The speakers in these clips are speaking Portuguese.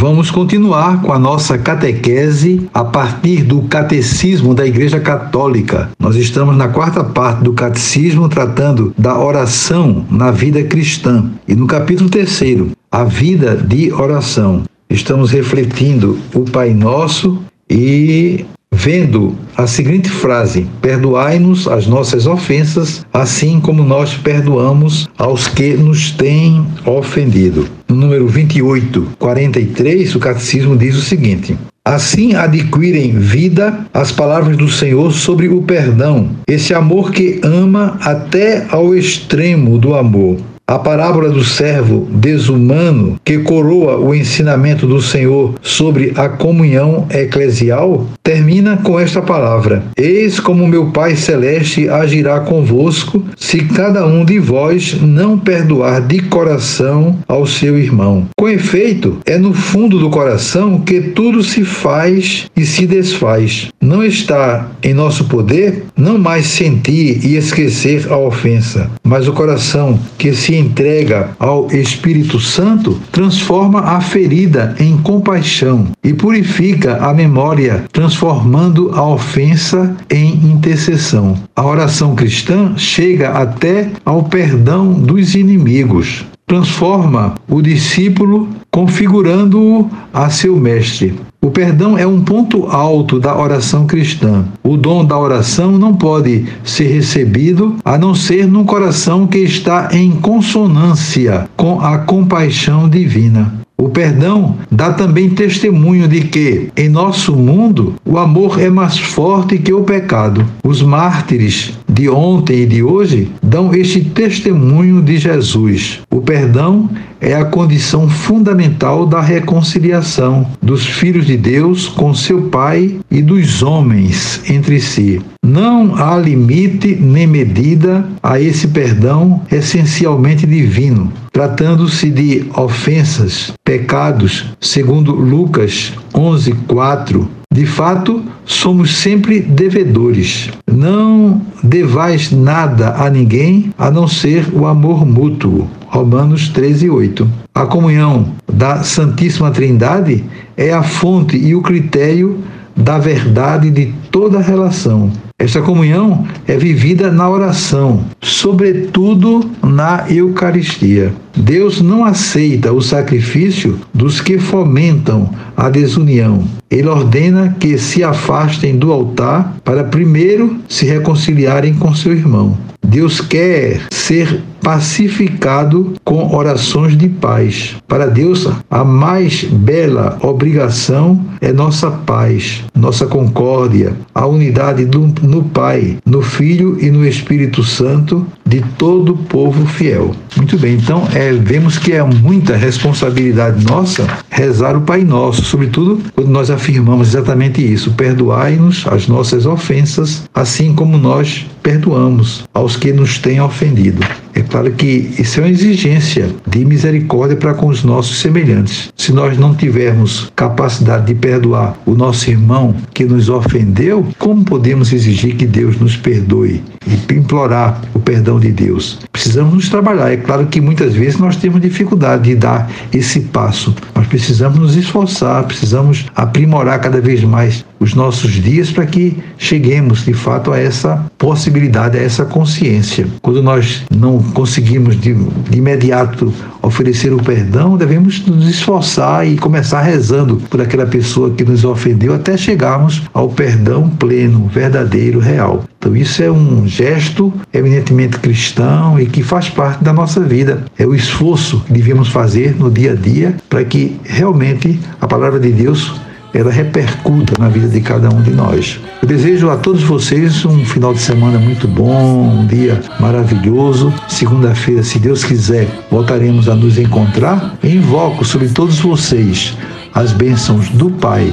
Vamos continuar com a nossa catequese a partir do Catecismo da Igreja Católica. Nós estamos na quarta parte do Catecismo tratando da oração na vida cristã. E no capítulo terceiro, a vida de oração. Estamos refletindo o Pai Nosso e vendo a seguinte frase: Perdoai-nos as nossas ofensas, assim como nós perdoamos aos que nos têm ofendido. No número 28, 43, o catecismo diz o seguinte: Assim adquirem vida as palavras do Senhor sobre o perdão, esse amor que ama até ao extremo do amor. A parábola do servo desumano que coroa o ensinamento do Senhor sobre a comunhão eclesial termina com esta palavra: Eis como meu Pai celeste agirá convosco se cada um de vós não perdoar de coração ao seu irmão. Com efeito, é no fundo do coração que tudo se faz e se desfaz. Não está em nosso poder não mais sentir e esquecer a ofensa, mas o coração que se entrega ao Espírito Santo transforma a ferida em compaixão e purifica a memória, transformando a ofensa em intercessão. A oração cristã chega até ao perdão dos inimigos transforma o discípulo configurando-o a seu mestre. O perdão é um ponto alto da oração cristã. O dom da oração não pode ser recebido a não ser num coração que está em consonância com a compaixão divina. Perdão dá também testemunho de que, em nosso mundo, o amor é mais forte que o pecado. Os mártires de ontem e de hoje dão este testemunho de Jesus. O perdão é a condição fundamental da reconciliação dos filhos de Deus com seu Pai e dos homens entre si. Não há limite nem medida a esse perdão essencialmente divino, tratando-se de ofensas, pecados, segundo Lucas 11:4. De fato, somos sempre devedores. Não devais nada a ninguém a não ser o amor mútuo. Romanos 13, 8. A comunhão da Santíssima Trindade é a fonte e o critério da verdade de toda relação. Esta comunhão é vivida na oração, sobretudo na Eucaristia. Deus não aceita o sacrifício dos que fomentam a desunião. Ele ordena que se afastem do altar para primeiro se reconciliarem com seu irmão. Deus quer ser pacificado com orações de paz. Para Deus, a mais bela obrigação é nossa paz, nossa concórdia, a unidade do, no Pai, no Filho e no Espírito Santo de todo o povo fiel. Muito bem, então é, vemos que é muita responsabilidade nossa rezar o Pai Nosso, sobretudo quando nós afirmamos exatamente isso: perdoai-nos as nossas ofensas, assim como nós perdoamos aos que nos têm ofendido. É claro que isso é uma exigência de misericórdia para com os nossos semelhantes. Se nós não tivermos capacidade de perdoar o nosso irmão que nos ofendeu, como podemos exigir que Deus nos perdoe e implorar o perdão de Deus? Precisamos nos trabalhar. É claro que muitas vezes nós temos dificuldade de dar esse passo. Nós precisamos nos esforçar, precisamos aprimorar cada vez mais os nossos dias para que cheguemos de fato a essa possibilidade, a essa consciência. Quando nós não conseguimos de, de imediato oferecer o perdão, devemos nos esforçar e começar rezando por aquela pessoa que nos ofendeu até chegarmos ao perdão pleno, verdadeiro, real. Então, isso é um gesto eminentemente cristão e que faz parte da nossa vida. É o esforço que devemos fazer no dia a dia para que realmente a palavra de Deus ela repercuta na vida de cada um de nós. Eu desejo a todos vocês um final de semana muito bom, um dia maravilhoso. Segunda-feira, se Deus quiser, voltaremos a nos encontrar. Invoco sobre todos vocês as bênçãos do Pai,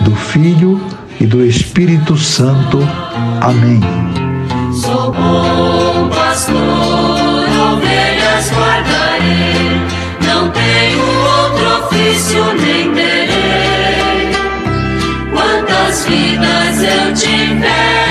do Filho e do Espírito Santo. Amém. Sou bom pastor, ovelhas guardarei, não tenho outro ofício nem terei. Eu tiver